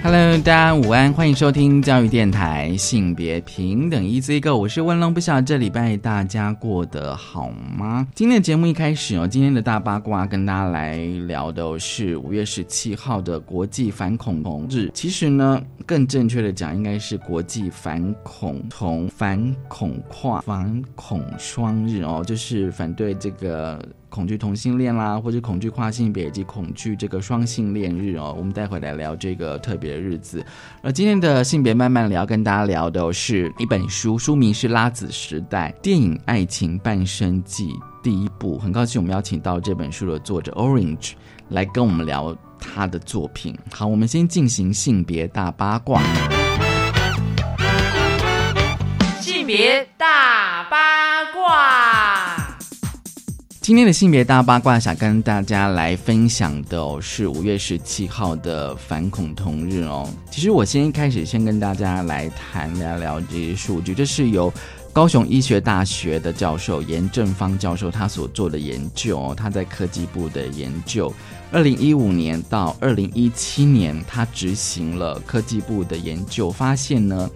Hello，大家午安，欢迎收听教育电台性别平等 Easy Go，我是温龙，不晓得这礼拜大家过得好吗？今天的节目一开始哦，今天的大八卦跟大家来聊的是五月十七号的国际反恐同日。其实呢，更正确的讲，应该是国际反恐同、反恐跨、反恐双日哦，就是反对这个。恐惧同性恋啦，或者恐惧跨性别以及恐惧这个双性恋日哦，我们待会来聊这个特别的日子。而今天的性别慢慢聊，跟大家聊的是一本书，书名是《拉子时代：电影爱情半生记》第一部。很高兴我们邀请到这本书的作者 Orange 来跟我们聊他的作品。好，我们先进行性别大八卦。性别大八卦。今天的性别大八卦，想跟大家来分享的哦，是五月十七号的反恐同日哦。其实我先一开始先跟大家来谈聊聊这些数据，这是由高雄医学大学的教授严正方教授他所做的研究哦，他在科技部的研究，二零一五年到二零一七年，他执行了科技部的研究，发现呢。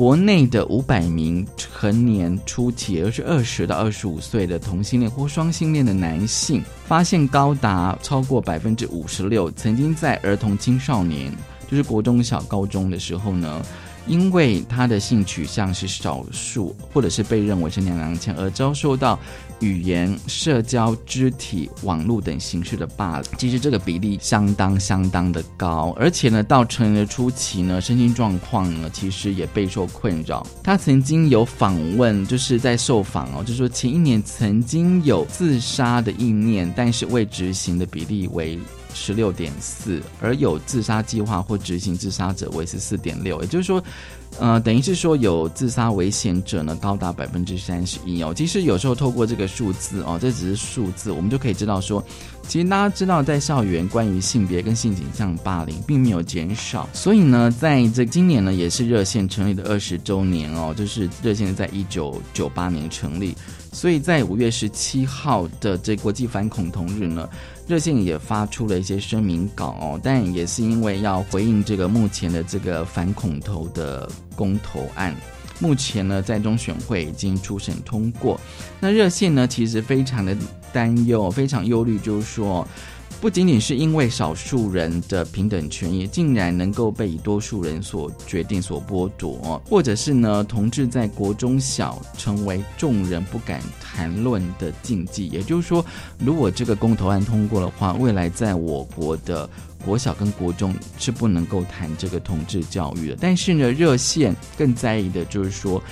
国内的五百名成年初期，也就是二十到二十五岁的同性恋或双性恋的男性，发现高达超过百分之五十六，曾经在儿童青少年，就是国中小、高中的时候呢。因为他的性取向是少数，或者是被认为是娘娘腔，而遭受到语言、社交、肢体、网络等形式的霸凌，其实这个比例相当相当的高。而且呢，到成年的初期呢，身心状况呢，其实也备受困扰。他曾经有访问，就是在受访哦，就说前一年曾经有自杀的意念，但是未执行的比例为。十六点四，而有自杀计划或执行自杀者为十四点六，也就是说，呃，等于是说有自杀危险者呢，高达百分之三十一哦。其实有时候透过这个数字哦，这只是数字，我们就可以知道说，其实大家知道，在校园关于性别跟性倾向霸凌并没有减少。所以呢，在这今年呢，也是热线成立的二十周年哦，就是热线在一九九八年成立，所以在五月十七号的这国际反恐同日呢。热线也发出了一些声明稿哦，但也是因为要回应这个目前的这个反恐投的公投案，目前呢在中选会已经初审通过，那热线呢其实非常的担忧，非常忧虑，就是说。不仅仅是因为少数人的平等权益竟然能够被多数人所决定、所剥夺，或者是呢，同志在国中小成为众人不敢谈论的禁忌。也就是说，如果这个公投案通过的话，未来在我国的国小跟国中是不能够谈这个同志教育的。但是呢，热线更在意的就是说。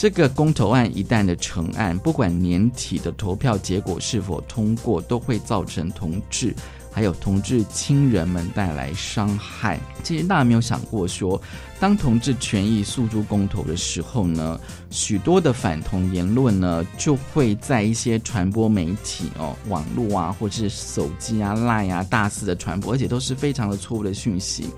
这个公投案一旦的成案，不管年底的投票结果是否通过，都会造成同志还有同志亲人们带来伤害。其实大家没有想过，说当同志权益诉诸公投的时候呢，许多的反同言论呢，就会在一些传播媒体哦、网络啊，或者是手机啊、Line 啊大肆的传播，而且都是非常的错误的讯息。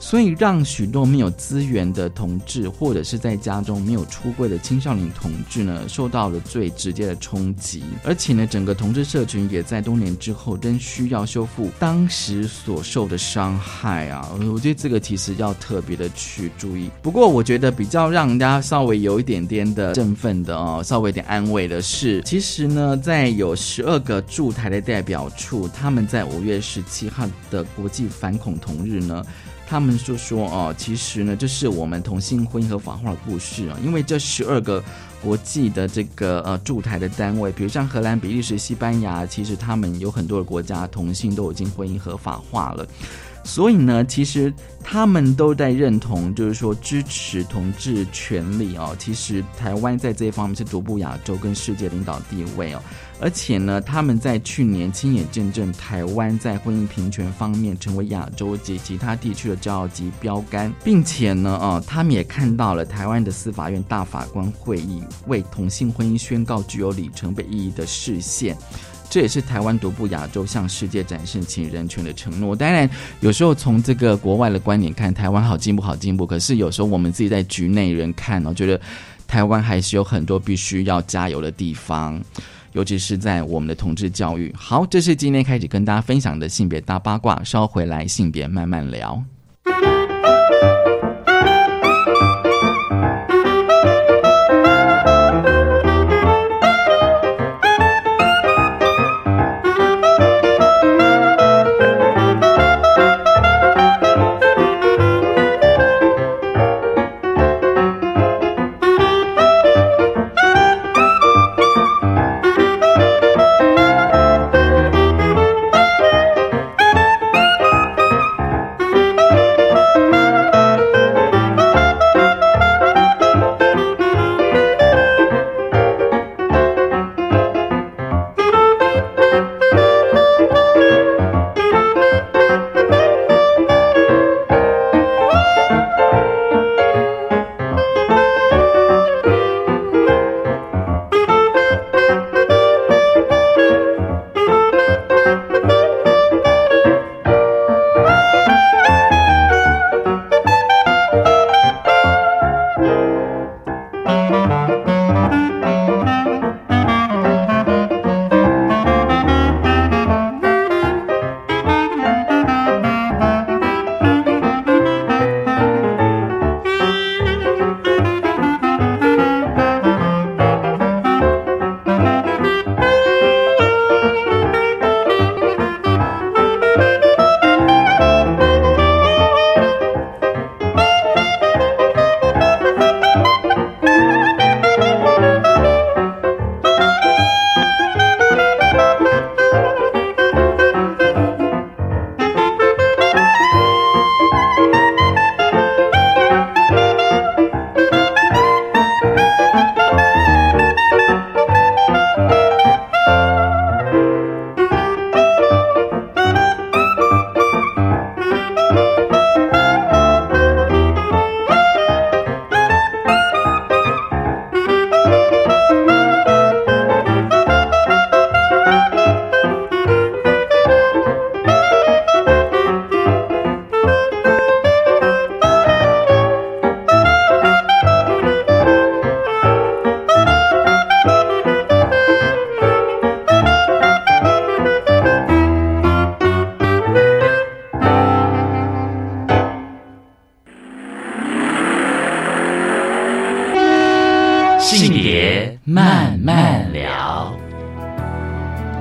所以让许多没有资源的同志，或者是在家中没有出柜的青少年同志呢，受到了最直接的冲击。而且呢，整个同志社群也在多年之后仍需要修复当时所受的伤害啊！我觉得这个其实要特别的去注意。不过，我觉得比较让人家稍微有一点点的振奋的哦，稍微有点安慰的是，其实呢，在有十二个驻台的代表处，他们在五月十七号的国际反恐同日呢。他们就说哦，其实呢，这是我们同性婚姻合法化的故事啊。因为这十二个国际的这个呃驻台的单位，比如像荷兰、比利时、西班牙，其实他们有很多的国家同性都已经婚姻合法化了。所以呢，其实他们都在认同，就是说支持同志权利哦。其实台湾在这一方面是独步亚洲跟世界领导地位哦。而且呢，他们在去年亲眼见证台湾在婚姻平权方面成为亚洲及其他地区的骄傲及标杆，并且呢，啊，他们也看到了台湾的司法院大法官会议为同性婚姻宣告具有里程碑意义的视线。这也是台湾独步亚洲向世界展示其人权的承诺。当然，有时候从这个国外的观点看，台湾好进步，好进步。可是有时候我们自己在局内人看呢，觉得台湾还是有很多必须要加油的地方，尤其是在我们的同志教育。好，这是今天开始跟大家分享的性别大八卦，稍回来性别慢慢聊。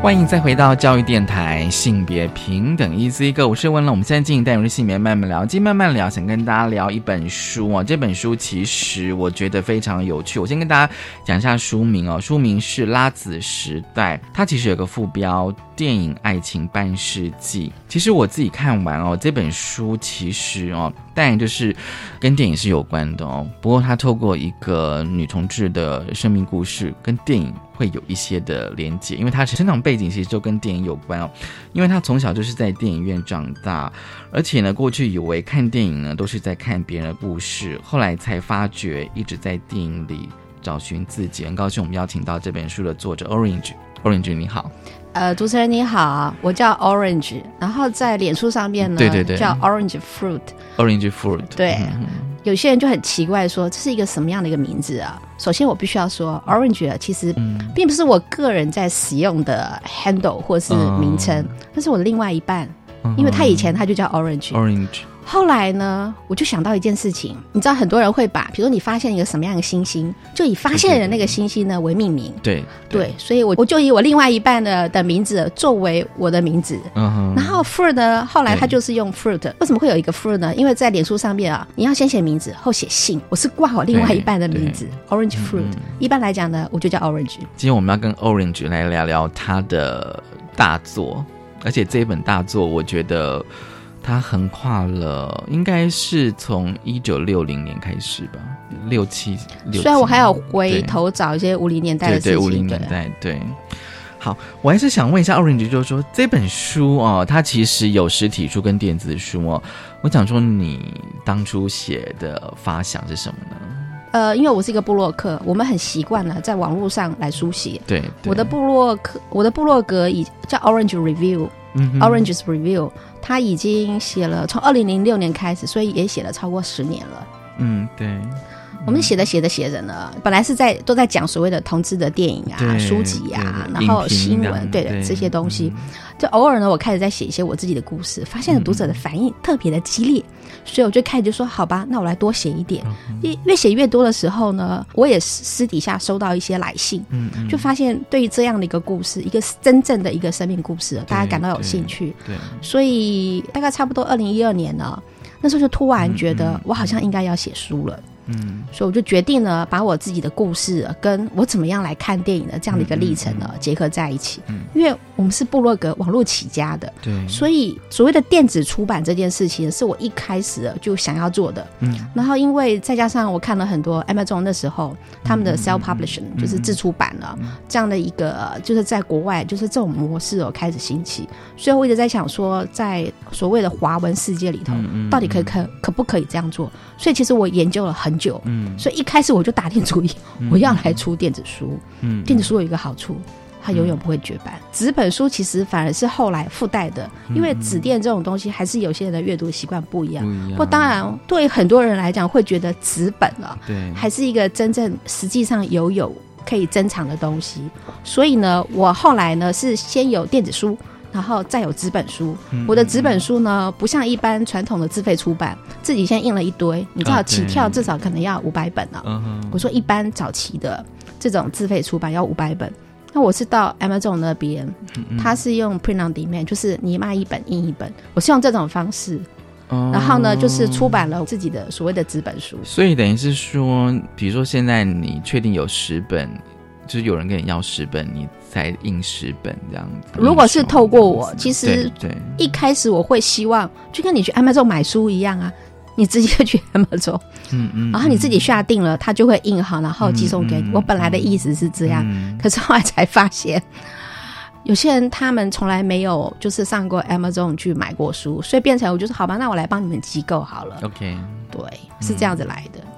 欢迎再回到教育电台，性别平等 E C 哥，我是温了。我们现在进行单元是性别慢慢聊，今天慢慢聊，想跟大家聊一本书啊。这本书其实我觉得非常有趣，我先跟大家讲一下书名哦。书名是《拉子时代》，它其实有个副标。电影《爱情半世纪》，其实我自己看完哦，这本书其实哦，当然就是跟电影是有关的哦。不过它透过一个女同志的生命故事，跟电影会有一些的连接，因为她成长背景其实就跟电影有关哦。因为她从小就是在电影院长大，而且呢，过去以为看电影呢都是在看别人的故事，后来才发觉一直在电影里找寻自己。很高兴我们邀请到这本书的作者 Orange，Orange 你好。呃，主持人你好，我叫 Orange，然后在脸书上面呢，对对对，叫 Orange Fruit，Orange Fruit，对，有些人就很奇怪说这是一个什么样的一个名字啊？首先我必须要说，Orange 其实并不是我个人在使用的 handle 或是名称，那是我的另外一半，因为他以前他就叫 Orange，Orange。后来呢，我就想到一件事情，你知道很多人会把，比如说你发现一个什么样的星星，就以发现人那个星星呢为命名。对对，所以我我就以我另外一半的的名字作为我的名字。嗯哼。然后 fruit 呢，后来他就是用 fruit。为什么会有一个 fruit 呢？因为在脸书上面啊，你要先写名字后写姓，我是挂我另外一半的名字，orange fruit。一般来讲呢，我就叫 orange。今天我们要跟 orange 来聊聊他的大作，而且这一本大作，我觉得。它横跨了，应该是从一九六零年开始吧，六七六。虽然我还要回头找一些五零年代的事情，对五零年代，对。好，我还是想问一下 Orange，就是说这本书哦，它其实有实体书跟电子书哦。我想说，你当初写的发想是什么呢？呃，因为我是一个部落客，我们很习惯了在网络上来书写。对，我的部落客，我的部落格以叫 Orange Review，Orange's Review，他已经写了从二零零六年开始，所以也写了超过十年了。嗯，对。我们写着写着写着呢，本来是在都在讲所谓的同志的电影啊、书籍啊，然后新闻，对的这些东西。就偶尔呢，我开始在写一些我自己的故事，发现读者的反应特别的激烈，所以我就开始就说：好吧，那我来多写一点。越越写越多的时候呢，我也私底下收到一些来信，就发现对于这样的一个故事，一个真正的一个生命故事，大家感到有兴趣。对，所以大概差不多二零一二年呢，那时候就突然觉得我好像应该要写书了。嗯，所以我就决定呢，把我自己的故事跟我怎么样来看电影的这样的一个历程呢结合在一起。嗯，因为我们是部落格网络起家的，对，所以所谓的电子出版这件事情是我一开始就想要做的。嗯，然后因为再加上我看了很多 Amazon 那时候他们的 self publishing 就是自出版了这样的一个，就是在国外就是这种模式哦开始兴起，所以我一直在想说，在所谓的华文世界里头，到底可以可可不可以这样做？所以其实我研究了很。久，嗯，所以一开始我就打定主意，我要来出电子书。嗯，电子书有一个好处，它永远不会绝版。纸本书其实反而是后来附带的，因为纸电这种东西还是有些人的阅读习惯不一样。不过当然，对很多人来讲，会觉得纸本了，对，还是一个真正实际上有有可以珍藏的东西。所以呢，我后来呢是先有电子书。然后再有纸本书，我的纸本书呢，不像一般传统的自费出版，自己先印了一堆，你知道起跳至少可能要五百本呢。我说一般早期的这种自费出版要五百本，那我是到 Amazon 那边，他是用 print on demand，就是你卖一本印一本，我是用这种方式，然后呢就是出版了自己的所谓的纸本书。所以等于是说，比如说现在你确定有十本。就是有人跟你要十本，你才印十本这样子。如果是透过我，其实对一开始我会希望，就跟你去 Amazon 买书一样啊，你直接去 Amazon，嗯嗯，然后你自己下定了，他就会印好，然后寄送给你。我本来的意思是这样，可是后来才发现，有些人他们从来没有就是上过 Amazon 去买过书，所以变成我就说好吧，那我来帮你们机构好了。OK，对，是这样子来的。嗯，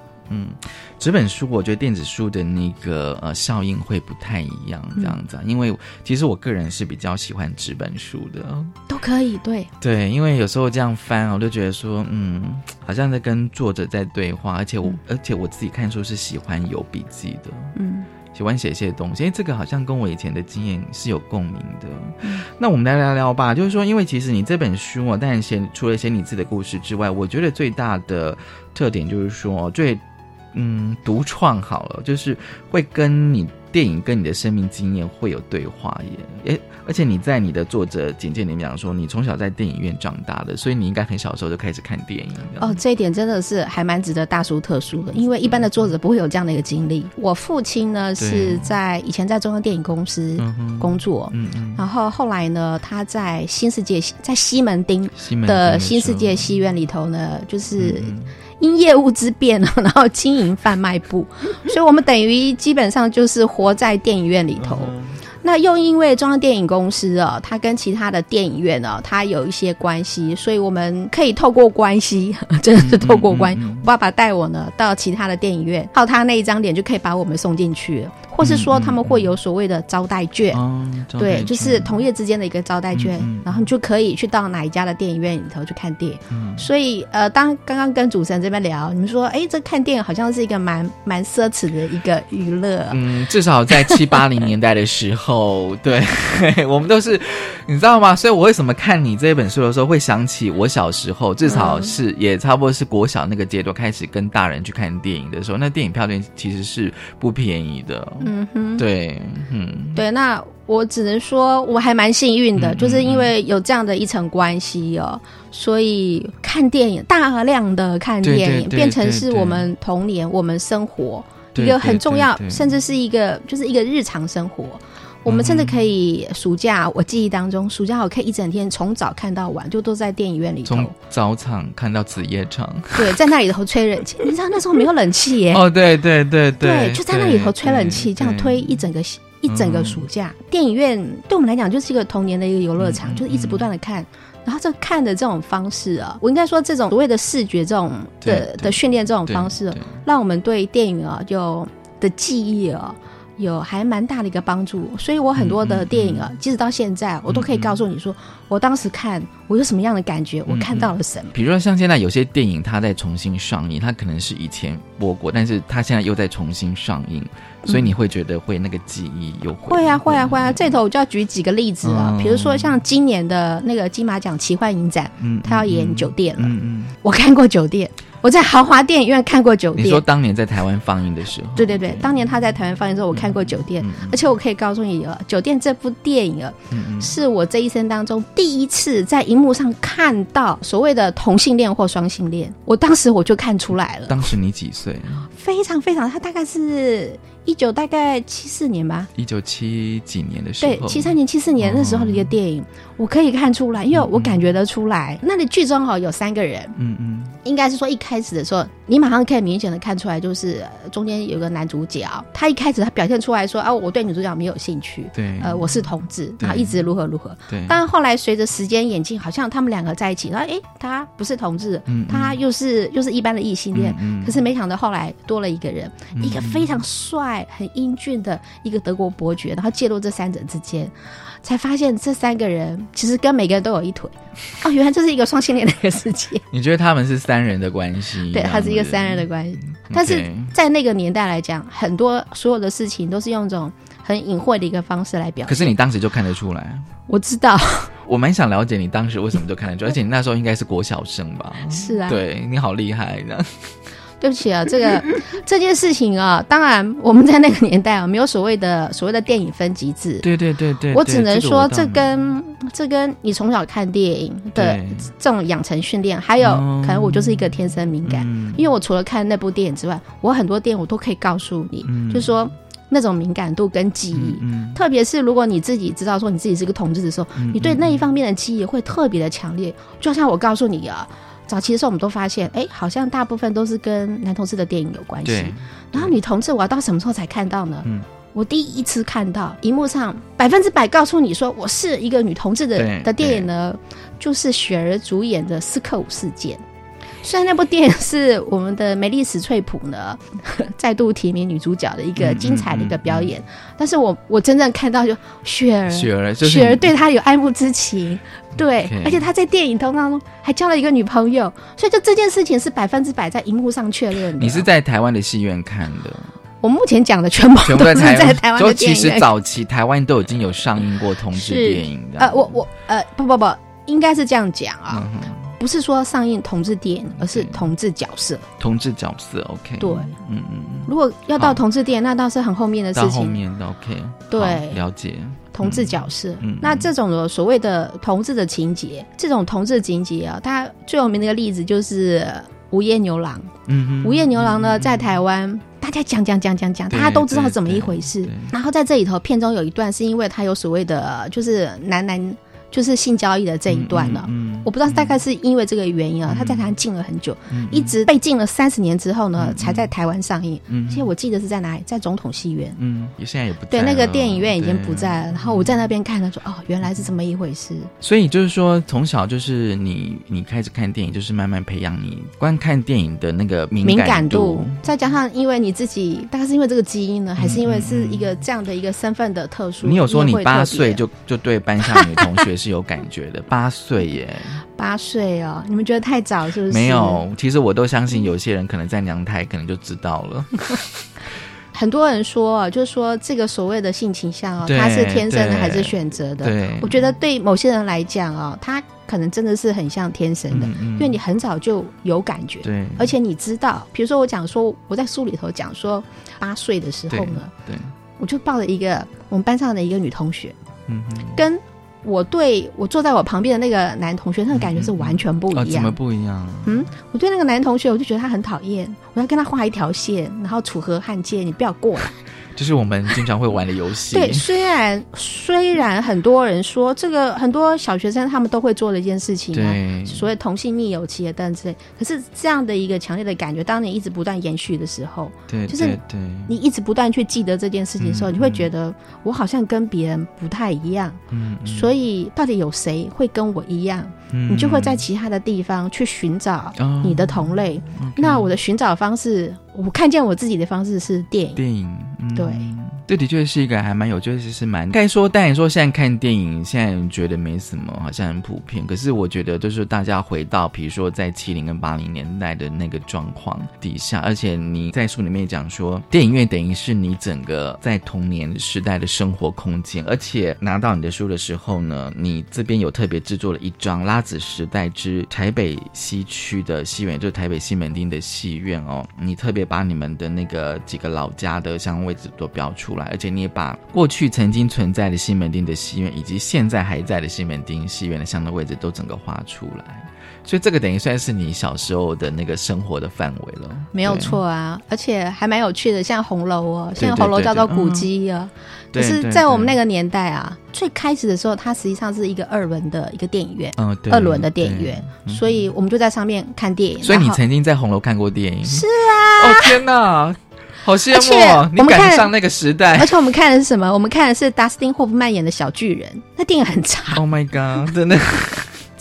纸本书我觉得电子书的那个呃效应会不太一样，这样子啊，因为其实我个人是比较喜欢纸本书的，都可以，对。对，因为有时候这样翻，我就觉得说，嗯，好像在跟作者在对话，而且我而且我自己看书是喜欢有笔记的，嗯，喜欢写一些东西，因为这个好像跟我以前的经验是有共鸣的。那我们来聊聊吧，就是说，因为其实你这本书啊，当然写除了写你自己的故事之外，我觉得最大的特点就是说最。嗯，独创好了，就是会跟你电影跟你的生命经验会有对话耶。诶，而且你在你的作者简介里面讲说，你从小在电影院长大的，所以你应该很小时候就开始看电影。哦，这一点真的是还蛮值得大书特书的，因为一般的作者不会有这样的一个经历。我父亲呢是在以前在中央电影公司工作，嗯嗯，然后后来呢他在新世界在西门町的新世界戏院里头呢，就是。因业务之便呢，然后经营贩卖部，所以我们等于基本上就是活在电影院里头。那又因为中央电影公司啊，它跟其他的电影院啊，它有一些关系，所以我们可以透过关系，真的是透过关。爸爸带我呢到其他的电影院，靠他那一张脸就可以把我们送进去，或是说他们会有所谓的招待券，对，就是同业之间的一个招待券，然后你就可以去到哪一家的电影院里头去看电影。所以呃，当刚刚跟主持人这边聊，你们说，哎，这看电影好像是一个蛮蛮奢侈的一个娱乐。嗯，至少在七八零年代的时候。哦，对，我们都是，你知道吗？所以我为什么看你这本书的时候，会想起我小时候，至少是也差不多是国小那个阶段开始跟大人去看电影的时候，那电影票券其实是不便宜的。嗯哼，对，嗯，对。那我只能说，我还蛮幸运的，就是因为有这样的一层关系哦，所以看电影大量的看电影，变成是我们童年、我们生活一个很重要，甚至是一个就是一个日常生活。我们甚至可以暑假，我记忆当中，暑假我可以一整天从早看到晚，就都在电影院里头。从早场看到子夜场。对，在那里头吹冷气。你知道那时候没有冷气耶？哦，对对对对。对，就在那里头吹冷气，这样推一整个一整个暑假。电影院对我们来讲就是一个童年的一个游乐场，就是一直不断的看。然后这看的这种方式啊，我应该说这种所谓的视觉这种的的训练这种方式，让我们对电影啊就的记忆啊。有还蛮大的一个帮助，所以我很多的电影啊，即使到现在，我都可以告诉你说，我当时看我有什么样的感觉，我看到了什么。比如说像现在有些电影，它在重新上映，它可能是以前播过，但是它现在又在重新上映，所以你会觉得会那个记忆又会啊会啊会啊！这头我就要举几个例子啊，比如说像今年的那个金马奖奇幻影展，嗯，他要演酒店了，嗯嗯，我看过酒店。我在豪华电影院看过酒店。你说当年在台湾放映的时候？对对对，当年他在台湾放映的时候，我看过酒店，而且我可以告诉你，酒店这部电影啊，是我这一生当中第一次在荧幕上看到所谓的同性恋或双性恋。我当时我就看出来了。当时你几岁？非常非常，他大概是。一九大概七四年吧，一九七几年的时候，对，七三年、七四年那时候的一个电影，我可以看出来，因为我感觉得出来，那里剧中哈有三个人，嗯嗯，应该是说一开始的时候，你马上可以明显的看出来，就是中间有个男主角，他一开始他表现出来说啊，我对女主角没有兴趣，对，呃，我是同志，然后一直如何如何，对，但后来随着时间演进，好像他们两个在一起，然后哎，他不是同志，他又是又是一般的异性恋，可是没想到后来多了一个人，一个非常帅。很英俊的一个德国伯爵，然后介入这三者之间，才发现这三个人其实跟每个人都有一腿。哦，原来这是一个双性恋的一个世界。你觉得他们是三人的关系？对，它是一个三人的关系。但是在那个年代来讲，很多所有的事情都是用这种很隐晦的一个方式来表。可是你当时就看得出来。我知道。我蛮想了解你当时为什么就看得出，而且你那时候应该是国小生吧？是啊。对你好厉害的。对不起啊，这个 这件事情啊，当然我们在那个年代啊，没有所谓的所谓的电影分级制。对对对对，我只能说，这跟这跟你从小看电影的这种养成训练，还有可能我就是一个天生敏感，因为我除了看那部电影之外，我很多电影我都可以告诉你，就是说那种敏感度跟记忆，特别是如果你自己知道说你自己是个同志的时候，你对那一方面的记忆会特别的强烈，就像我告诉你啊。早期的时候，我们都发现，哎，好像大部分都是跟男同志的电影有关系。然后女同志，我要到什么时候才看到呢？嗯。我第一次看到荧幕上百分之百告诉你说我是一个女同志的的电影呢，就是雪儿主演的《斯克五事件》。虽然那部电影是我们的梅丽史翠普呢 再度提名女主角的一个精彩的一个表演，但是我我真正看到就雪儿，雪儿，雪儿对他有爱慕之情，对，而且她在电影当中还交了一个女朋友，所以就这件事情是百分之百在荧幕上确认的。你是在台湾的戏院看的？我目前讲的全部都是在台湾，就其实早期台湾都已经有上映过同志电影的。呃，我我呃不不不，应该是这样讲啊。不是说上映同志电影，而是同志角色。同志角色，OK。对，嗯嗯。如果要到同志电影，那倒是很后面的事情。后面的 OK。对，了解。同志角色，那这种的所谓的同志的情节，这种同志情节啊，它最有名的一个例子就是《午夜牛郎》。嗯嗯。《午夜牛郎》呢，在台湾大家讲讲讲讲讲，大家都知道怎么一回事。然后在这里头，片中有一段是因为他有所谓的，就是男男。就是性交易的这一段了，我不知道大概是因为这个原因啊，他在台湾禁了很久，一直被禁了三十年之后呢，才在台湾上映。其实我记得是在哪里，在总统戏院。嗯，现在也不对，那个电影院已经不在了。然后我在那边看，他说：“哦，原来是这么一回事。”所以就是说，从小就是你你开始看电影，就是慢慢培养你观看电影的那个敏感度，再加上因为你自己，大概是因为这个基因呢，还是因为是一个这样的一个身份的特殊？你有说你八岁就就对班上女同学。是有感觉的，八岁耶，八岁哦，你们觉得太早是不是？没有，其实我都相信，有些人可能在娘胎，可能就知道了。很多人说，就是说这个所谓的性倾向哦，他是天生的还是选择的？对，我觉得对某些人来讲哦，他可能真的是很像天生的，因为你很早就有感觉，对，而且你知道，比如说我讲说，我在书里头讲说，八岁的时候呢，对，我就抱了一个我们班上的一个女同学，嗯跟。我对我坐在我旁边的那个男同学，那个感觉是完全不一样。怎么不一样？嗯，我对那个男同学，我就觉得他很讨厌，我要跟他画一条线，然后楚河汉界，你不要过来。就是我们经常会玩的游戏。对，虽然虽然很多人说这个很多小学生他们都会做的一件事情，对，所谓同性密友期等等之类。可是这样的一个强烈的感觉，当你一直不断延续的时候，对，就是对，你一直不断去记得这件事情的时候，你会觉得我好像跟别人不太一样。嗯，所以到底有谁会跟我一样？嗯你就会在其他的地方去寻找你的同类。那我的寻找方式。我看见我自己的方式是电影，电影，对。这的确是一个还蛮有，就是是蛮该说，但你说现在看电影，现在觉得没什么，好像很普遍。可是我觉得，就是大家回到，比如说在七零跟八零年代的那个状况底下，而且你在书里面讲说，电影院等于是你整个在童年时代的生活空间。而且拿到你的书的时候呢，你这边有特别制作了一张拉子时代之台北西区的戏院，就是台北西门町的戏院哦。你特别把你们的那个几个老家的相位置都标出来。而且你也把过去曾经存在的西门町的戏院，以及现在还在的西门町戏院的相的位置都整个画出来，所以这个等于算是你小时候的那个生活的范围了。没有错啊，而且还蛮有趣的，像红楼哦，现在红楼叫做古迹啊。可是，在我们那个年代啊，最开始的时候，它实际上是一个二轮的一个电影院，嗯，二轮的电影院，所以我们就在上面看电影。所以你曾经在红楼看过电影？是啊。哦天哪！好羡慕！你赶上那个时代，而且我们看的是什么？我们看的是达斯汀·霍夫曼演的小巨人，那电影很长。Oh my god！真的，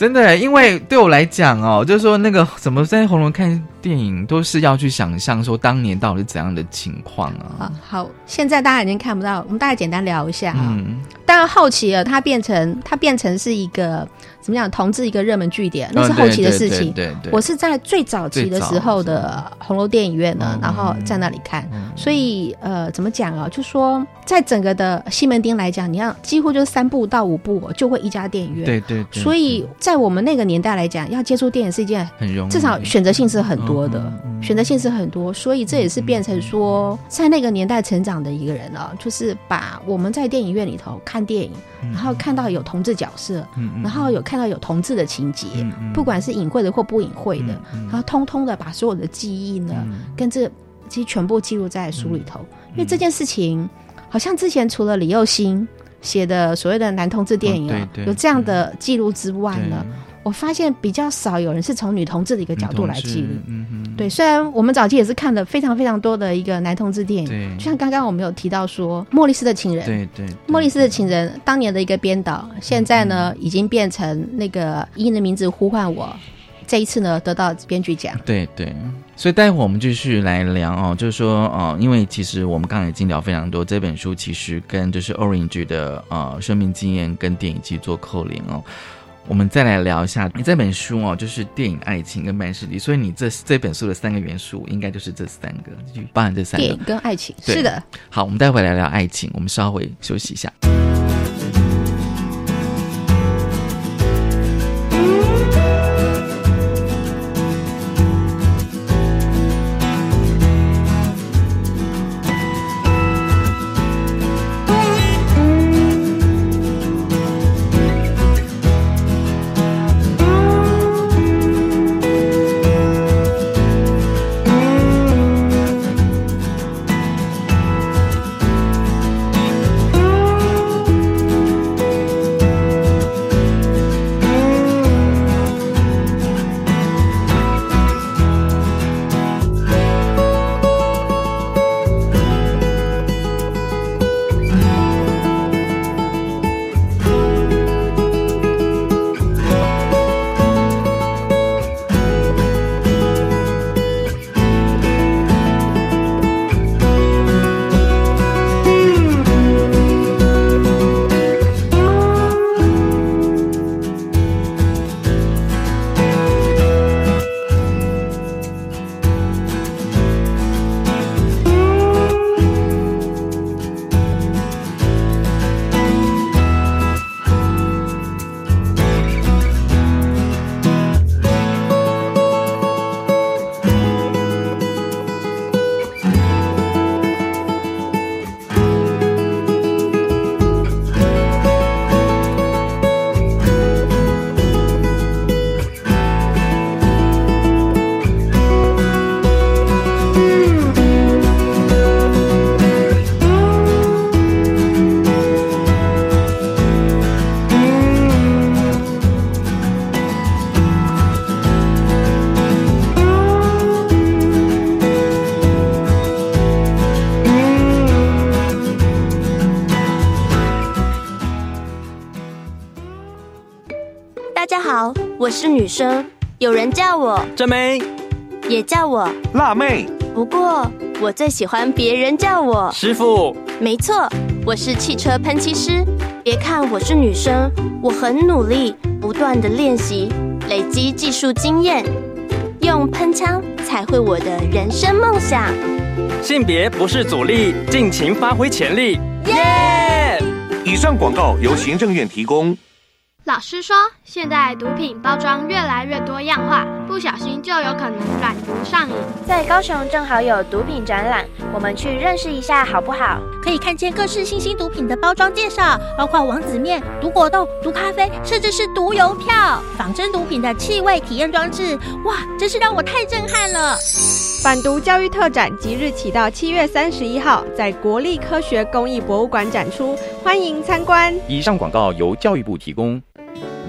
真的，因为对我来讲哦，就是说那个怎么在红楼看。电影都是要去想象说当年到底是怎样的情况啊？好，现在大家已经看不到，我们大概简单聊一下啊。当然好奇了，它变成它变成是一个怎么讲同志一个热门据点，那是后期的事情。对对，我是在最早期的时候的红楼电影院呢，然后在那里看。所以呃，怎么讲啊？就说在整个的西门町来讲，你要几乎就是三部到五部就会一家电影院。对对。所以在我们那个年代来讲，要接触电影是一件很容易，至少选择性是很。多的选择性是很多，所以这也是变成说，在那个年代成长的一个人啊，就是把我们在电影院里头看电影，然后看到有同志角色，然后有看到有同志的情节，不管是隐晦的或不隐晦的，然后通通的把所有的记忆呢，跟这其实全部记录在书里头。因为这件事情，好像之前除了李幼新写的所谓的男同志电影啊，有这样的记录之外呢。我发现比较少有人是从女同志的一个角度来记录，对。虽然我们早期也是看了非常非常多的一个男同志电影，就像刚刚我们有提到说《莫里斯的情人》，对对，《莫里斯的情人》当年的一个编导，现在呢已经变成那个以你的名字呼唤我，这一次呢得到编剧奖，对对。所以待会我们继续来聊哦，就是说哦，因为其实我们刚刚已经聊非常多，这本书其实跟就是 Orange 的呃生命经验跟电影去做扣连哦。我们再来聊一下你这本书哦，就是电影、爱情跟慢事力，所以你这这本书的三个元素应该就是这三个，就包含这三个。电影跟爱情，是的。好，我们待会来聊爱情，我们稍微休息一下。生，有人叫我真美，也叫我辣妹。不过我最喜欢别人叫我师傅。没错，我是汽车喷漆师。别看我是女生，我很努力，不断的练习，累积技术经验，用喷枪才会我的人生梦想。性别不是阻力，尽情发挥潜力，耶！以上广告由行政院提供。老师说，现在毒品包装越来越多样化，不小心就有可能染毒上瘾。在高雄正好有毒品展览，我们去认识一下好不好？可以看见各式新兴毒品的包装介绍，包括王子面、毒果冻、毒咖啡，甚至是毒邮票、仿真毒品的气味体验装置。哇，真是让我太震撼了！反毒教育特展即日起到七月三十一号，在国立科学工艺博物馆展出，欢迎参观。以上广告由教育部提供。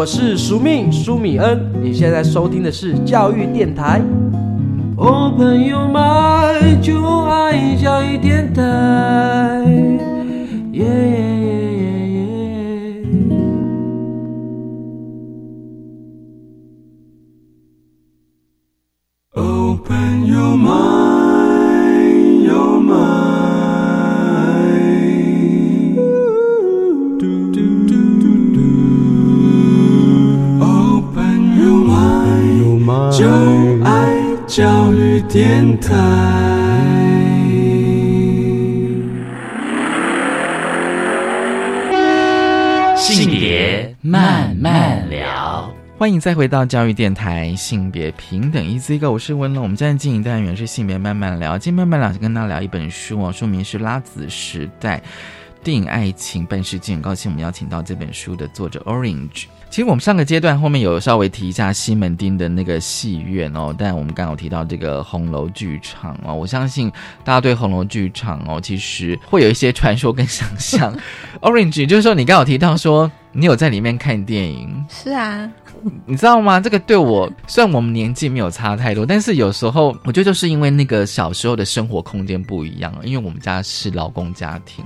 我是苏命苏米恩，你现在收听的是教育电台。Open your mind，就爱教育电台。Open 迎再回到教育电台性别平等 Easy Go，我是温龙。我们现在进行单元是性别慢慢聊，今天慢慢聊跟大家聊一本书哦，书名是《拉子时代：电影爱情半世纪》。很高兴我们邀请到这本书的作者 Orange。其实我们上个阶段后面有稍微提一下西门町的那个戏院哦，但我们刚好提到这个红楼剧场哦，我相信大家对红楼剧场哦，其实会有一些传说跟想象。Orange 就是说，你刚好提到说你有在里面看电影，是啊，你知道吗？这个对我虽然我们年纪没有差太多，但是有时候我觉得就是因为那个小时候的生活空间不一样，因为我们家是劳工家庭。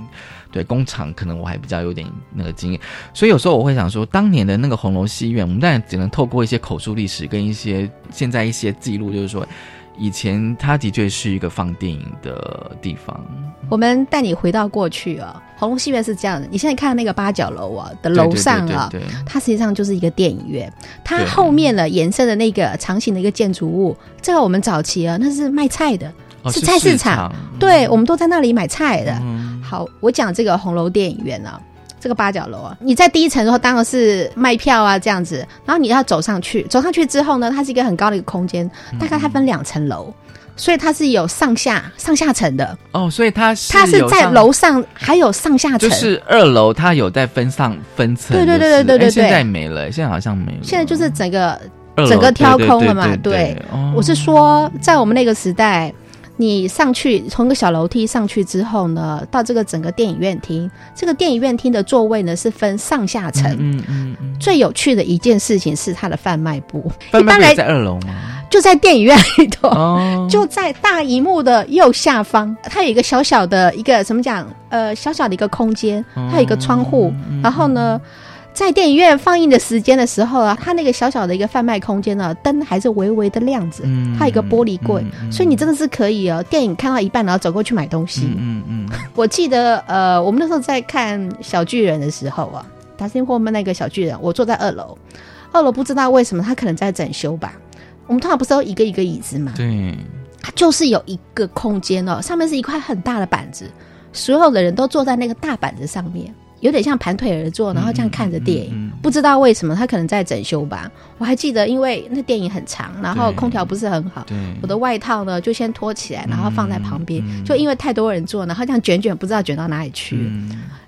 对工厂可能我还比较有点那个经验，所以有时候我会想说，当年的那个红楼戏院，我们当然只能透过一些口述历史跟一些现在一些记录，就是说，以前它的确是一个放电影的地方。我们带你回到过去啊，红楼戏院是这样的，你现在看那个八角楼啊的楼上啊，它实际上就是一个电影院，它后面的延伸的那个长形的一个建筑物，这个我们早期啊，那是卖菜的。是菜市场，对，我们都在那里买菜的。好，我讲这个红楼电影院啊，这个八角楼啊，你在第一层的时候当然是卖票啊这样子，然后你要走上去，走上去之后呢，它是一个很高的一个空间，大概它分两层楼，所以它是有上下上下层的。哦，所以它是它是在楼上还有上下层，就是二楼它有在分上分层。对对对对对对，现在没了，现在好像没了。现在就是整个整个挑空了嘛？对，我是说在我们那个时代。你上去从个小楼梯上去之后呢，到这个整个电影院厅，这个电影院厅的座位呢是分上下层。嗯嗯嗯。最有趣的一件事情是它的贩卖部，贩卖部在二楼吗？就在电影院里头，就在大荧幕的右下方，它有一个小小的一个怎么讲？呃，小小的一个空间，它有一个窗户，然后呢？在电影院放映的时间的时候啊，它那个小小的一个贩卖空间呢，灯还是微微的亮着，它有一个玻璃柜，所以你真的是可以哦，电影看到一半然后走过去买东西。嗯嗯，我记得呃，我们那时候在看小巨人的时候啊，达斯霍们那个小巨人，我坐在二楼，二楼不知道为什么他可能在整修吧。我们通常不是都一个一个椅子嘛？对，它就是有一个空间哦，上面是一块很大的板子，所有的人都坐在那个大板子上面。有点像盘腿而坐，然后这样看着电影。不知道为什么他可能在整修吧。我还记得，因为那电影很长，然后空调不是很好，我的外套呢就先脱起来，然后放在旁边，就因为太多人坐，然后这样卷卷，不知道卷到哪里去。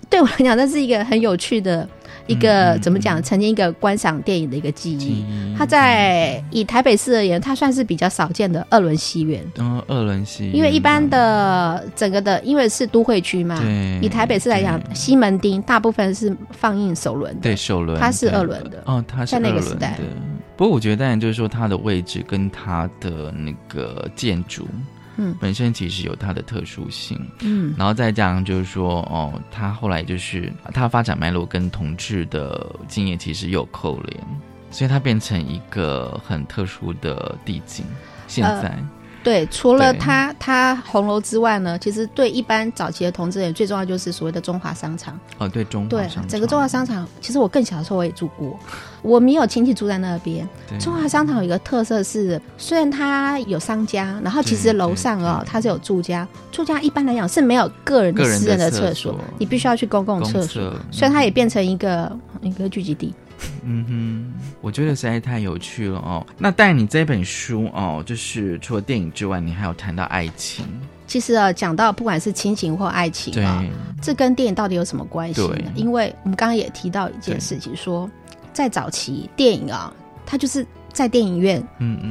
对我来讲，那是一个很有趣的。一个怎么讲？曾经一个观赏电影的一个记忆。它在以台北市而言，它算是比较少见的二轮戏院。嗯，二轮戏。因为一般的整个的，因为是都会区嘛。以台北市来讲，西门町大部分是放映首轮的。对，首轮。它是二轮的。哦，它是在那个时代。不过我觉得，当然就是说，它的位置跟它的那个建筑。嗯，本身其实有它的特殊性，嗯，然后再加上就是说，哦，他后来就是他发展脉络跟同志的经验其实有扣连，所以它变成一个很特殊的地景。现在。对，除了他他红楼之外呢，其实对一般早期的同志人最重要就是所谓的中华商场。哦，对，中华商场。整个中华商场，其实我更小的时候我也住过，我没有亲戚住在那边。中华商场有一个特色是，虽然它有商家，然后其实楼上哦它是有住家，住家一般来讲是没有个人的私人的厕所，你必须要去公共厕所，所以它也变成一个一个聚集地。嗯哼，我觉得实在太有趣了哦。那带你这本书哦，就是除了电影之外，你还有谈到爱情。其实啊，讲到不管是亲情或爱情啊，这跟电影到底有什么关系呢？因为我们刚刚也提到一件事情，说在早期电影啊，它就是在电影院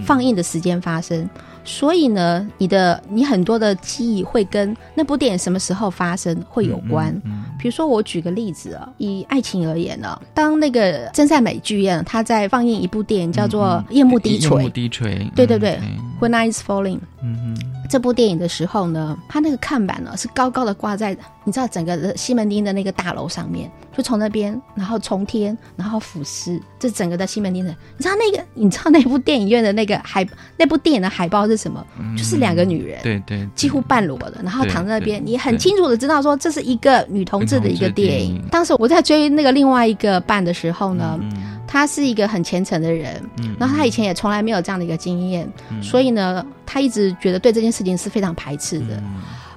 放映的时间发生。所以呢，你的你很多的记忆会跟那部电影什么时候发生会有关。比如说，我举个例子啊，以爱情而言呢，当那个真善美剧院他在放映一部电影叫做《夜幕低垂》，低垂，对对对，When I Is Falling，嗯嗯这部电影的时候呢，它那个看板呢是高高的挂在，你知道整个西门町的那个大楼上面，就从那边，然后从天，然后俯视，这整个的西门町的，你知道那个，你知道那部电影院的那个海，那部电影的海报是什么？就是两个女人，对对，几乎半裸的，然后躺在那边，你很清楚的知道说这是一个女同志的一个电影。当时我在追那个另外一个伴的时候呢。他是一个很虔诚的人，然后他以前也从来没有这样的一个经验，所以呢，他一直觉得对这件事情是非常排斥的，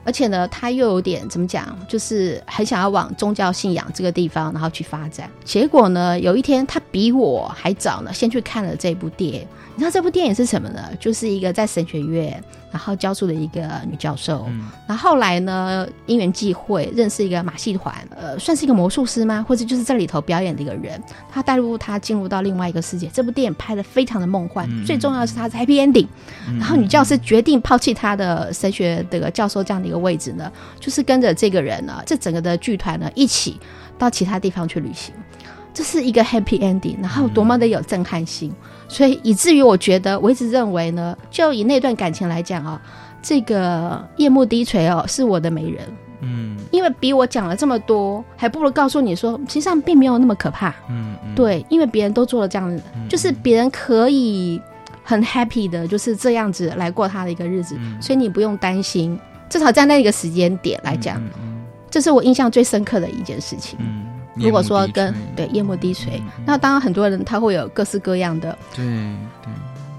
而且呢，他又有点怎么讲，就是很想要往宗教信仰这个地方然后去发展。结果呢，有一天他比我还早呢，先去看了这部电影。你知道这部电影是什么呢？就是一个在神学院然后教书的一个女教授，然后后来呢因缘际会认识一个马戏团，呃，算是一个魔术师吗？或者就是这里头表演的一个人，他带入他进入到另外一个世界。这部电影拍的非常的梦幻，最重要的是他是 happy ending。然后女教师决定抛弃她的神学这个教授这样的一个位置呢，就是跟着这个人呢，这整个的剧团呢一起到其他地方去旅行。这是一个 happy ending，然后多么的有震撼性。所以以至于我觉得，我一直认为呢，就以那段感情来讲啊，这个夜幕低垂哦，是我的美人。嗯，因为比我讲了这么多，还不如告诉你说，其实上并没有那么可怕。嗯，对，因为别人都做了这样子，就是别人可以很 happy 的，就是这样子来过他的一个日子，所以你不用担心。至少在那个时间点来讲，这是我印象最深刻的一件事情。如果说跟对夜幕低垂，那当然很多人他会有各式各样的对对，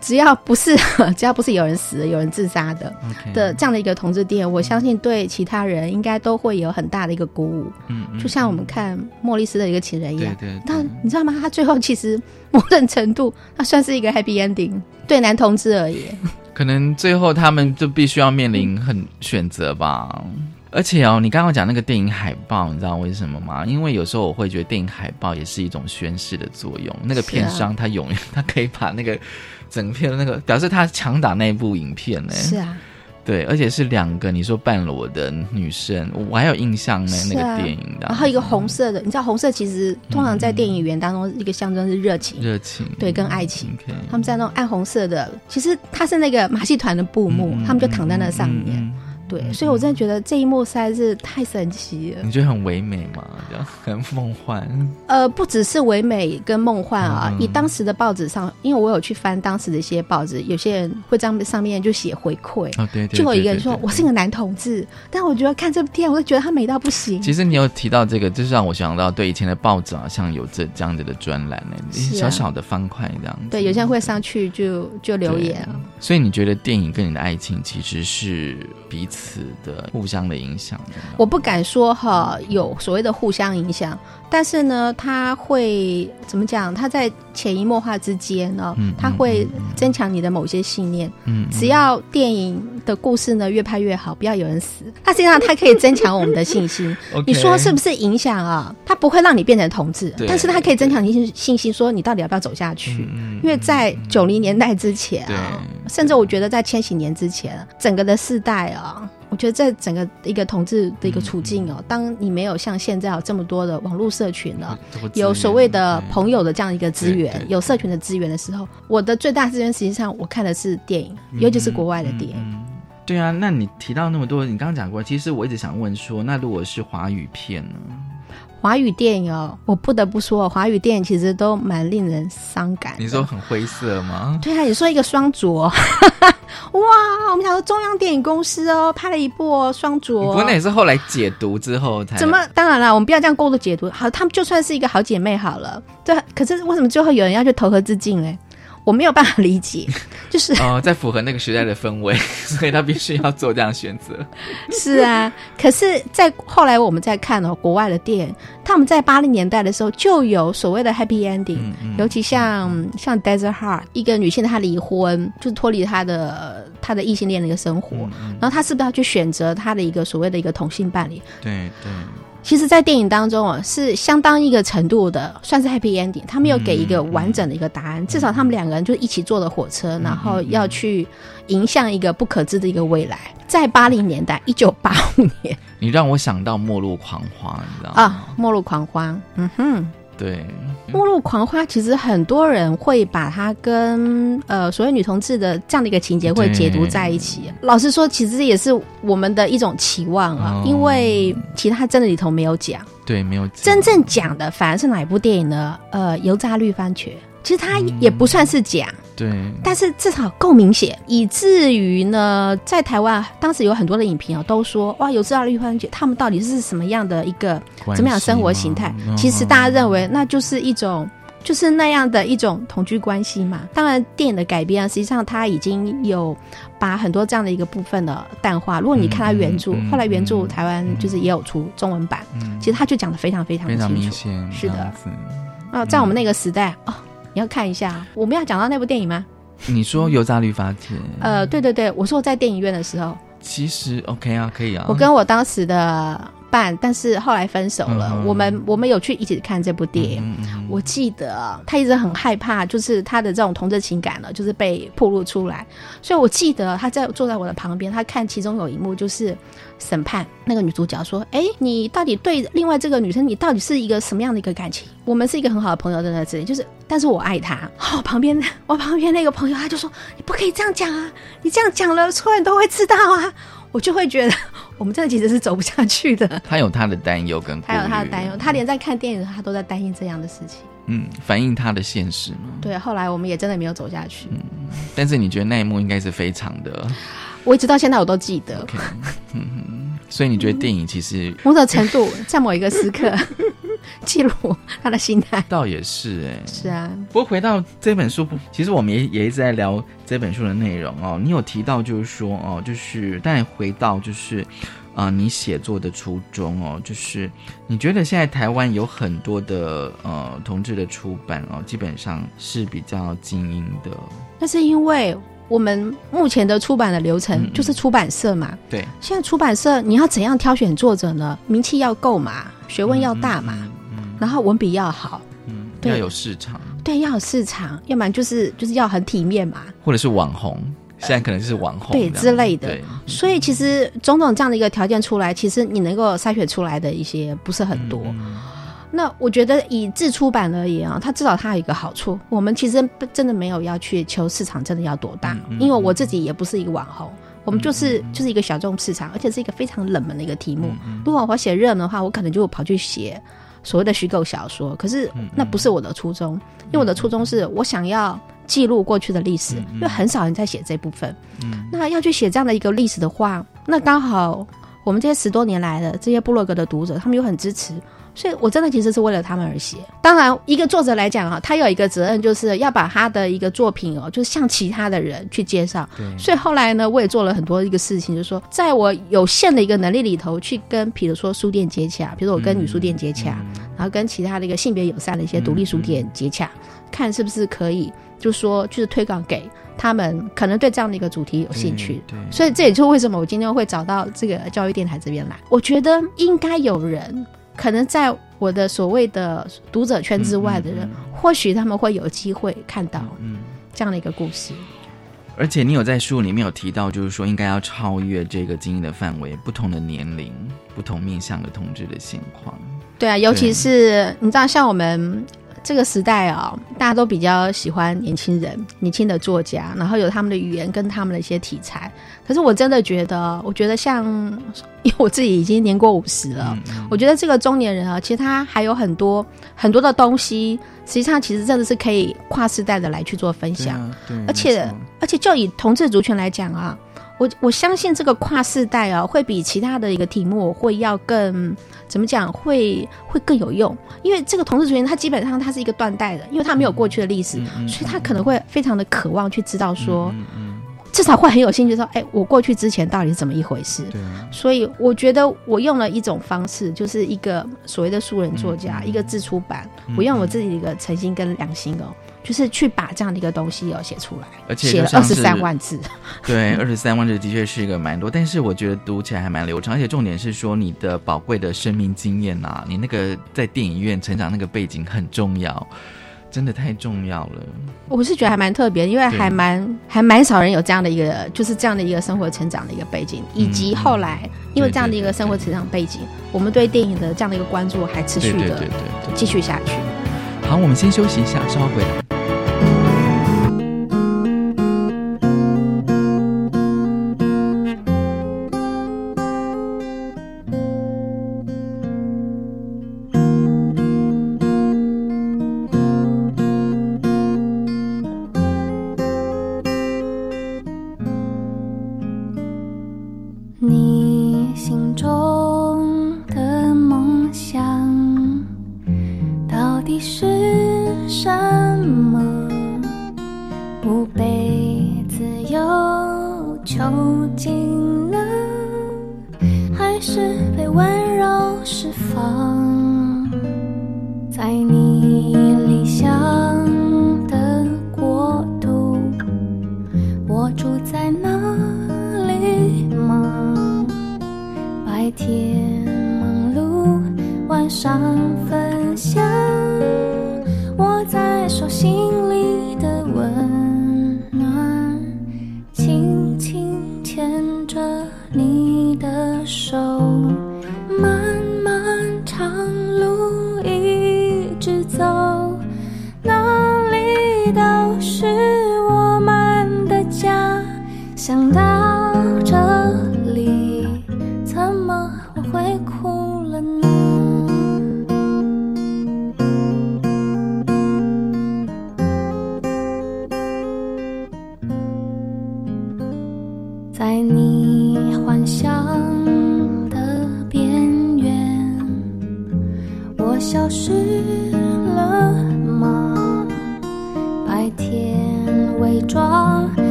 只要不是 只要不是有人死有人自杀的的这样的一个同志电影，我相信对其他人应该都会有很大的一个鼓舞。嗯，就像我们看莫里斯的一个情人一样，那你知道吗？他最后其实某种程度，他算是一个 happy ending，对男同志而言，可能最后他们就必须要面临很选择吧。而且哦，你刚刚讲那个电影海报，你知道为什么吗？因为有时候我会觉得电影海报也是一种宣示的作用。那个片商他永远他可以把那个整片的那个表示他强打那部影片呢。是啊，对，而且是两个你说半裸的女生，我还有印象呢。那个电影的，然后一个红色的，你知道红色其实通常在电影院当中一个象征是热情，热情对，跟爱情。他们在那种暗红色的，其实它是那个马戏团的布幕，他们就躺在那上面。对，所以我真的觉得这一幕实在是太神奇了。你觉得很唯美吗？这 样很梦幻。呃，不只是唯美跟梦幻啊，以当时的报纸上因为我有去翻当时的一些报纸，有些人会在上面就写回馈，哦对，就有一个人说我是个男同志，但我觉得看这部电影，我就觉得他美到不行。其实你有提到这个，就是让我想到对以前的报纸好像有这这样子的专栏呢，小小的方块这样。对，有些人会上去就就留言。所以你觉得电影跟你的爱情其实是彼此的互相的影响？我不敢说哈，有所谓的互相影响。但是呢，它会怎么讲？它在潜移默化之间呢，它会增强你的某些信念。嗯，只要电影的故事呢越拍越好，不要有人死，它实际上它可以增强我们的信心。你说是不是影响啊？它不会让你变成同志，但是它可以增强你信信心，说你到底要不要走下去？因为在九零年代之前啊，甚至我觉得在千禧年之前，整个的世代啊。我觉得在整个一个统治的一个处境哦，当你没有像现在有这么多的网络社群了，有所谓的朋友的这样一个资源，有社群的资源的时候，我的最大资源实际上我看的是电影，尤其是国外的电影。对啊，那你提到那么多，你刚刚讲过，其实我一直想问说，那如果是华语片呢？华语电影哦，我不得不说，华语电影其实都蛮令人伤感。你说很灰色吗？对啊，你说一个双卓，哇，我们想说中央电影公司哦，拍了一部双卓。不过那也是后来解读之后才。怎么？当然了，我们不要这样过度解读。好，他们就算是一个好姐妹好了，对。可是为什么最后有人要去投河自尽嘞？我没有办法理解，就是哦，在符合那个时代的氛围，所以他必须要做这样选择。是啊，可是，在后来我们在看哦，国外的电影，他们在八零年代的时候就有所谓的 happy ending，尤其像像 Desert Heart，一个女性她离婚，就是脱离她的她的异性恋的一个生活，然后她是不是要去选择她的一个所谓的一个同性伴侣？对对。其实，在电影当中啊，是相当一个程度的，算是 happy ending。他没有给一个完整的一个答案，至少他们两个人就一起坐的火车，然后要去迎向一个不可知的一个未来。在八零年代，一九八五年，你让我想到《末路狂花》，你知道吗？啊，《末路狂花》，嗯哼。对，《末路狂花》其实很多人会把它跟呃所谓女同志的这样的一个情节会解读在一起。老实说，其实也是我们的一种期望啊，因为其他真的里头没有讲，对，没有真正讲的，反而是哪一部电影呢？呃，油炸绿番茄。其实它也不算是假，对，但是至少够明显，以至于呢，在台湾当时有很多的影评啊，都说哇，有知道绿番茄他们到底是什么样的一个怎么样的生活形态？其实大家认为那就是一种，就是那样的一种同居关系嘛。当然，电影的改编啊，实际上它已经有把很多这样的一个部分的淡化。如果你看它原著，后来原著台湾就是也有出中文版，其实他就讲的非常非常非常明显，是的。啊，在我们那个时代哦。你要看一下，我们要讲到那部电影吗？你说油炸绿发帖？呃，对对对，我说我在电影院的时候，其实 OK 啊，可以啊。我跟我当时的。伴，但是后来分手了。我们我们有去一起看这部电影。我记得他一直很害怕，就是他的这种同志情感呢，就是被暴露出来。所以我记得他在坐在我的旁边，他看其中有一幕，就是审判那个女主角说：“哎，你到底对另外这个女生，你到底是一个什么样的一个感情？我们是一个很好的朋友，在那这里，就是，但是我爱她。”好，旁边我旁边那个朋友他就说：“你不可以这样讲啊，你这样讲了，所有人都会知道啊。”我就会觉得，我们这个其实是走不下去的。他有他的担忧跟，他有他的担忧，他连在看电影的时候，他都在担心这样的事情。嗯，反映他的现实嘛。对，后来我们也真的没有走下去。嗯，但是你觉得那一幕应该是非常的，我一直到现在我都记得。嗯，所以你觉得电影其实 某种程度在某一个时刻。记录他的心态，倒也是哎，是啊。不过回到这本书，其实我们也也一直在聊这本书的内容哦。你有提到就是说哦，就是但回到就是啊，你写作的初衷哦，就是你觉得现在台湾有很多的呃同志的出版哦，基本上是比较精英的。那是因为我们目前的出版的流程就是出版社嘛，对。现在出版社你要怎样挑选作者呢？名气要够嘛，学问要大嘛。然后文笔要好，嗯，要有市场，对，要有市场，要不然就是就是要很体面嘛，或者是网红，现在可能就是网红对之类的，所以其实种种这样的一个条件出来，其实你能够筛选出来的一些不是很多。那我觉得以自出版而言啊，它至少它有一个好处，我们其实真的没有要去求市场真的要多大，因为我自己也不是一个网红，我们就是就是一个小众市场，而且是一个非常冷门的一个题目。如果我写热门的话，我可能就跑去写。所谓的虚构小说，可是那不是我的初衷，因为我的初衷是我想要记录过去的历史，因为很少人在写这部分。嗯，那要去写这样的一个历史的话，那刚好我们这些十多年来的这些部落格的读者，他们又很支持。所以，我真的其实是为了他们而写。当然，一个作者来讲啊，他有一个责任，就是要把他的一个作品哦，就是向其他的人去介绍。所以后来呢，我也做了很多一个事情，就是说，在我有限的一个能力里头，去跟比如说书店接洽，比如说我跟女书店接洽，然后跟其他的一个性别友善的一些独立书店接洽，看是不是可以，就说就是推广给他们，可能对这样的一个主题有兴趣。对。所以这也就是为什么我今天会找到这个教育电台这边来。我觉得应该有人。可能在我的所谓的读者圈之外的人，或许他们会有机会看到这样的一个故事。而且你有在书里面有提到，就是说应该要超越这个经营的范围，不同的年龄、不同面向的同志的现况。对啊，尤其是你知道，像我们。这个时代啊，大家都比较喜欢年轻人、年轻的作家，然后有他们的语言跟他们的一些题材。可是我真的觉得，我觉得像，因为我自己已经年过五十了，我觉得这个中年人啊，其实他还有很多很多的东西，实际上其实真的是可以跨世代的来去做分享。而且而且就以同志族群来讲啊，我我相信这个跨世代啊，会比其他的一个题目会要更。怎么讲会会更有用？因为这个同志族群，他基本上他是一个断代的，因为他没有过去的历史，所以他可能会非常的渴望去知道说，至少会很有兴趣说，哎，我过去之前到底是怎么一回事？所以我觉得我用了一种方式，就是一个所谓的素人作家，一个自出版，我用我自己的一个诚心跟良心哦。就是去把这样的一个东西要写出来，而且写了二十三万字。对，二十三万字的确是一个蛮多，但是我觉得读起来还蛮流畅。而且重点是说你的宝贵的生命经验啊，你那个在电影院成长那个背景很重要，真的太重要了。我是觉得还蛮特别，因为还蛮还蛮少人有这样的一个，就是这样的一个生活成长的一个背景，以及后来因为这样的一个生活成长背景，我们对电影的这样的一个关注还持续的继续下去。好，我们先休息一下，稍后回来。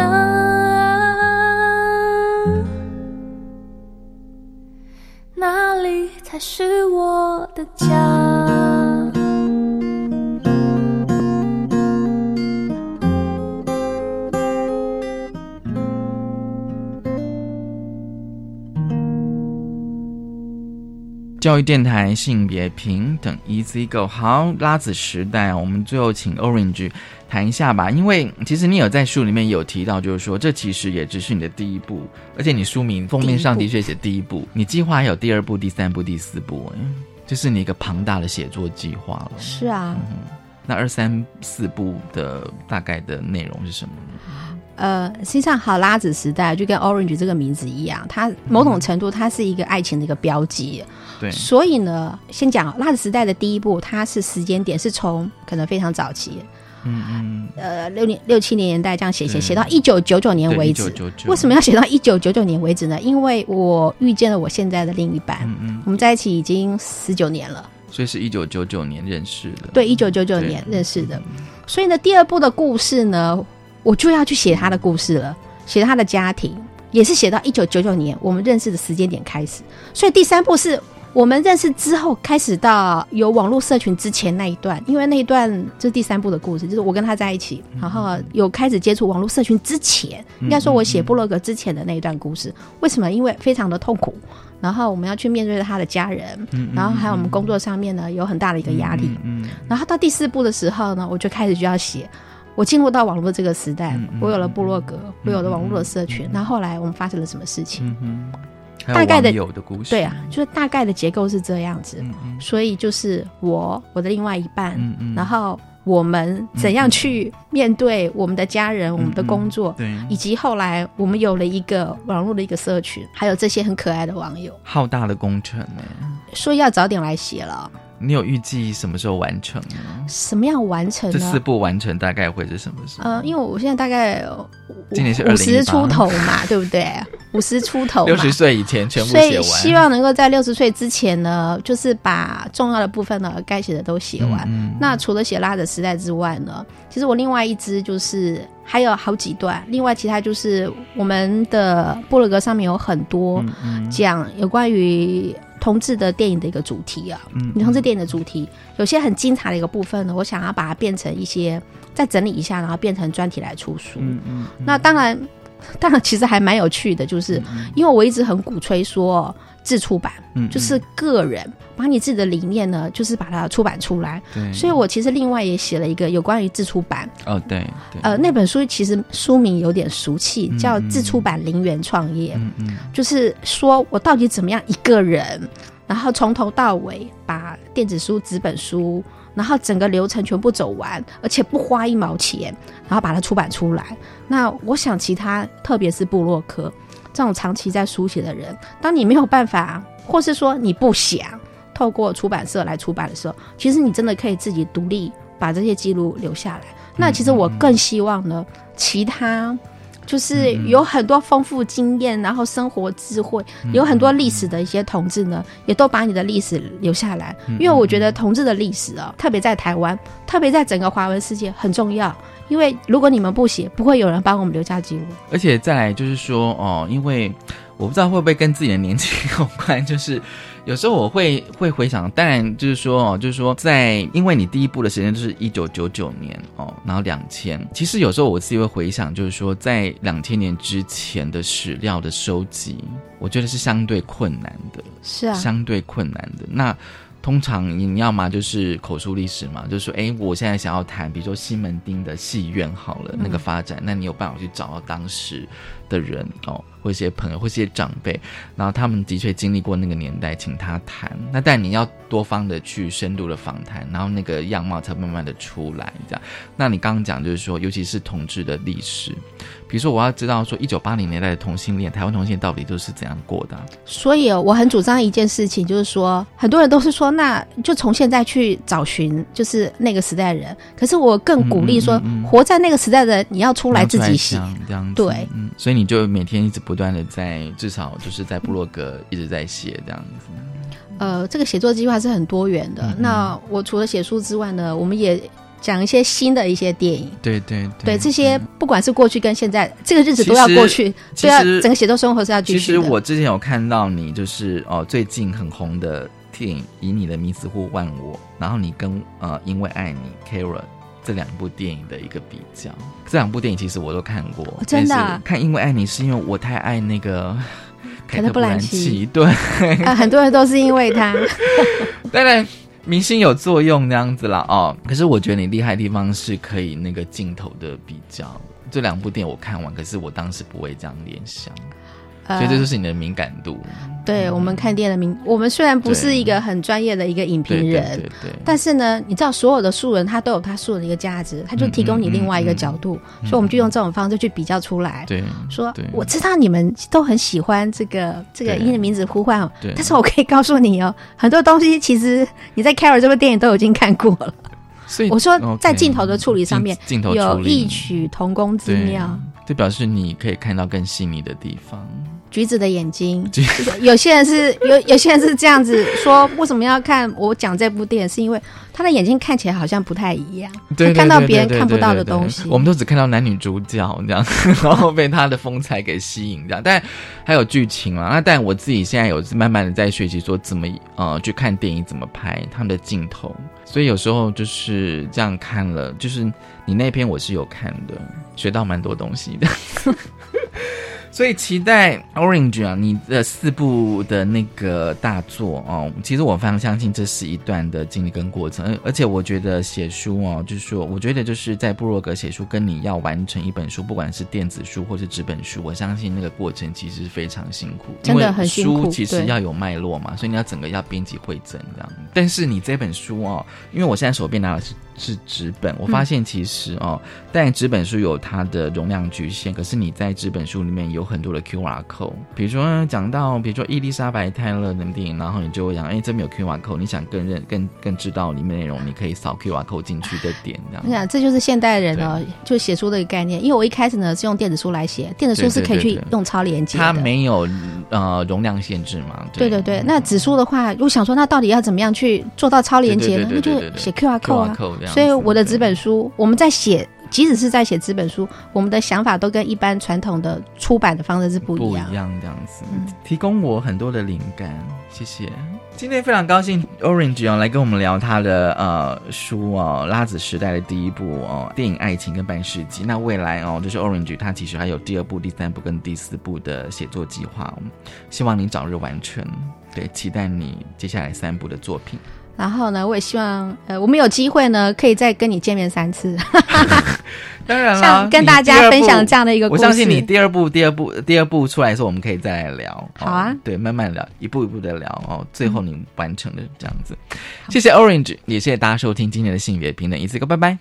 呢？哪里才是我的家？教育电台性别平等，Easy Go。好，拉子时代，我们最后请 Orange 谈一下吧。因为其实你有在书里面有提到，就是说这其实也只是你的第一步，而且你书名封面上的确写第一步，你计划还有第二步、第三步、第四部，这是你一个庞大的写作计划了。是啊，那二三四部的大概的内容是什么呢？呃，实际上，好拉子时代就跟 Orange 这个名字一样，它某种程度它是一个爱情的一个标记。对，所以呢，先讲拉子时代的第一部，它是时间点是从可能非常早期，嗯嗯，呃，六年六七年代这样写写写到一九九九年为止。为什么要写到一九九九年为止呢？因为我遇见了我现在的另一半，嗯嗯，我们在一起已经十九年了，所以是一九九九年认识的。对，一九九九年认识的。所以呢，第二部的故事呢？我就要去写他的故事了，写他的家庭，也是写到一九九九年我们认识的时间点开始。所以第三部是我们认识之后开始到有网络社群之前那一段，因为那一段就是第三部的故事，就是我跟他在一起，然后有开始接触网络社群之前，应该说我写部落格之前的那一段故事。为什么？因为非常的痛苦，然后我们要去面对他的家人，然后还有我们工作上面呢有很大的一个压力。然后到第四部的时候呢，我就开始就要写。我进入到网络这个时代，我有了部落格，我有了网络的社群。那后来我们发生了什么事情？大概的有的故事，对啊，就是大概的结构是这样子。所以就是我，我的另外一半，然后我们怎样去面对我们的家人、我们的工作，对，以及后来我们有了一个网络的一个社群，还有这些很可爱的网友。浩大的工程呢，所以要早点来写了。你有预计什么时候完成吗？什么样完成？这四步完成大概会是什么时候？呃，因为我现在大概今年是五十出头嘛，对不对？五十出头，六十岁以前全部写完。希望能够在六十岁之前呢，就是把重要的部分呢，该写的都写完。那除了写拉的时代之外呢，其实我另外一支就是还有好几段，另外其他就是我们的部落格上面有很多讲有关于。同志的电影的一个主题啊，嗯，同志电影的主题有些很精彩的一个部分呢，我想要把它变成一些再整理一下，然后变成专题来出书。嗯嗯，那当然，当然其实还蛮有趣的，就是因为我一直很鼓吹说。自出版，嗯，就是个人把你自己的理念呢，就是把它出版出来。对，所以我其实另外也写了一个有关于自出版。哦，对，呃，那本书其实书名有点俗气，叫《自出版零元创业》。嗯嗯，就是说我到底怎么样一个人，然后从头到尾把电子书、纸本书，然后整个流程全部走完，而且不花一毛钱，然后把它出版出来。那我想，其他特别是布洛克。这种长期在书写的人，当你没有办法，或是说你不想透过出版社来出版的时候，其实你真的可以自己独立把这些记录留下来。那其实我更希望呢，其他就是有很多丰富经验，然后生活智慧，有很多历史的一些同志呢，也都把你的历史留下来。因为我觉得同志的历史啊，特别在台湾，特别在整个华文世界很重要。因为如果你们不写，不会有人帮我们留下记录。而且再来就是说，哦，因为我不知道会不会跟自己的年纪有关，就是有时候我会会回想，当然就是说，哦，就是说在因为你第一部的时间就是一九九九年哦，然后两千，其实有时候我自己会回想，就是说在两千年之前的史料的收集，我觉得是相对困难的，是啊，相对困难的那。通常你要么就是口述历史嘛，就是说，哎，我现在想要谈，比如说西门町的戏院好了，那个发展，那你有办法去找到当时的人哦。或一些朋友，或一些长辈，然后他们的确经历过那个年代，请他谈。那但你要多方的去深度的访谈，然后那个样貌才慢慢的出来。这样，那你刚刚讲就是说，尤其是同志的历史，比如说我要知道说一九八零年代的同性恋，台湾同性恋到底都是怎样过的。所以我很主张一件事情，就是说很多人都是说，那就从现在去找寻就是那个时代人。可是我更鼓励说，活在那个时代的你要出来自己写，这样对。所以你就每天一直。不断的在至少就是在部落格一直在写这样子。呃，这个写作计划是很多元的。那我除了写书之外呢，我们也讲一些新的一些电影。对对对，这些不管是过去跟现在，这个日子都要过去，都要整个写作生活是要继续。其实我之前有看到你，就是哦，最近很红的电影《以你的名字呼唤我》，然后你跟呃，因为爱你 k a r a 这两部电影的一个比较，这两部电影其实我都看过，真的看《因为爱你》是因为我太爱那个凯特·布兰奇，对，啊，很多人都是因为他，当然明星有作用那样子啦，哦，可是我觉得你厉害的地方是可以那个镜头的比较，这两部电影我看完，可是我当时不会这样联想。所以这就是你的敏感度。对我们看电影的敏，我们虽然不是一个很专业的一个影评人，对但是呢，你知道所有的素人他都有他素人的一个价值，他就提供你另外一个角度，所以我们就用这种方式去比较出来。对，说我知道你们都很喜欢这个这个音的名字呼唤，但是我可以告诉你哦，很多东西其实你在《Carol》这部电影都已经看过了。所以我说在镜头的处理上面，镜头有异曲同工之妙，这表示你可以看到更细腻的地方。橘子的眼睛，有些人是有有些人是这样子说，为什么要看我讲这部电影？是因为他的眼睛看起来好像不太一样，看到别人看不到的东西。我们都只看到男女主角这样，然后被他的风采给吸引这样。但还有剧情啊，那但我自己现在有慢慢的在学习说怎么呃去看电影怎么拍他们的镜头，所以有时候就是这样看了，就是你那篇我是有看的，学到蛮多东西的。所以期待 Orange 啊，你的四部的那个大作哦，其实我非常相信这是一段的经历跟过程，而而且我觉得写书哦，就是说，我觉得就是在部落格写书，跟你要完成一本书，不管是电子书或是纸本书，我相信那个过程其实非常辛苦，真的很辛苦。书其实要有脉络嘛，所以你要整个要编辑会诊这样。但是你这本书哦，因为我现在手边拿的是。是纸本，我发现其实哦，但纸本书有它的容量局限。可是你在纸本书里面有很多的 Q R code，比如说讲到，比如说伊丽莎白泰勒的电影，然后你就会想，哎，这边有 Q R code，你想更认、更更知道里面内容，你可以扫 Q R code 进去的点，这样。你想，这就是现代人哦，就写书的一个概念。因为我一开始呢是用电子书来写，电子书是可以去用超连接，它没有呃容量限制嘛？对对对。那纸书的话，我想说，那到底要怎么样去做到超连接呢？那就写 Q R code 啊。所以我的纸本。书我们在写，即使是在写纸本书，我们的想法都跟一般传统的出版的方式是不一样。不一样这样子，提供我很多的灵感，谢谢。今天非常高兴，Orange 哦来跟我们聊他的呃书哦，《拉子时代》的第一部哦，电影《爱情跟半世纪》。那未来哦，就是 Orange 他其实还有第二部、第三部跟第四部的写作计划，希望你早日完成。对，期待你接下来三部的作品。然后呢，我也希望，呃，我们有机会呢，可以再跟你见面三次。当然了，跟大家分享这样的一个，我相信你第二部、第二部、第二部出来的时候，我们可以再来聊。好啊，对，慢慢聊，一步一步的聊哦，最后你完成的这样子。谢谢 Orange，也谢谢大家收听今天的性别平等，一次个拜拜。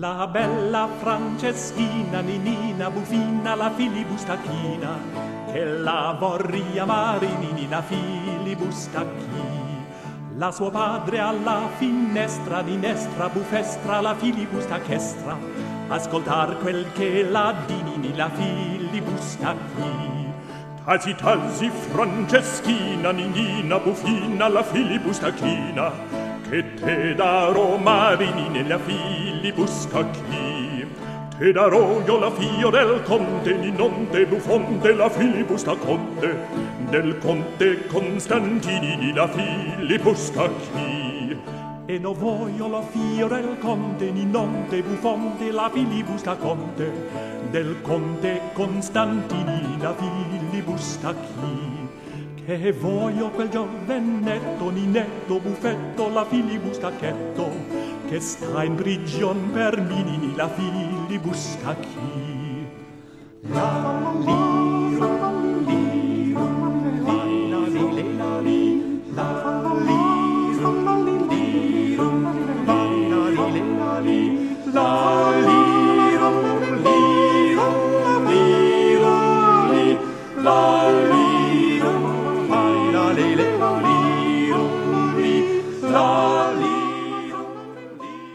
La bella Franceschina, Ninina, Bufina, la filibustachina che lavoria marinina filibus da chi? La suo padre alla finestra di nestra bufestra la filibus da chestra. Ascoltar quel che la dinini la filibus da chi? Tasi tasi Franceschina, ninina, bufina, la filibustachina, che te da Romarini nella filibustachina. Ed darò io la figlia del conte Ninonte Bufonte la filibusta conte Del conte Constantinini la filibusta chi. E no voglio la figlia del conte Ninonte Bufonte la filibusta conte Del conte Constantinini la filibusta chi. E voglio quel giovennetto, ninetto, buffetto, la filibustacchetto, che sta in prigion per minini la fili li bustaki la li ro li ro la li La li li Love.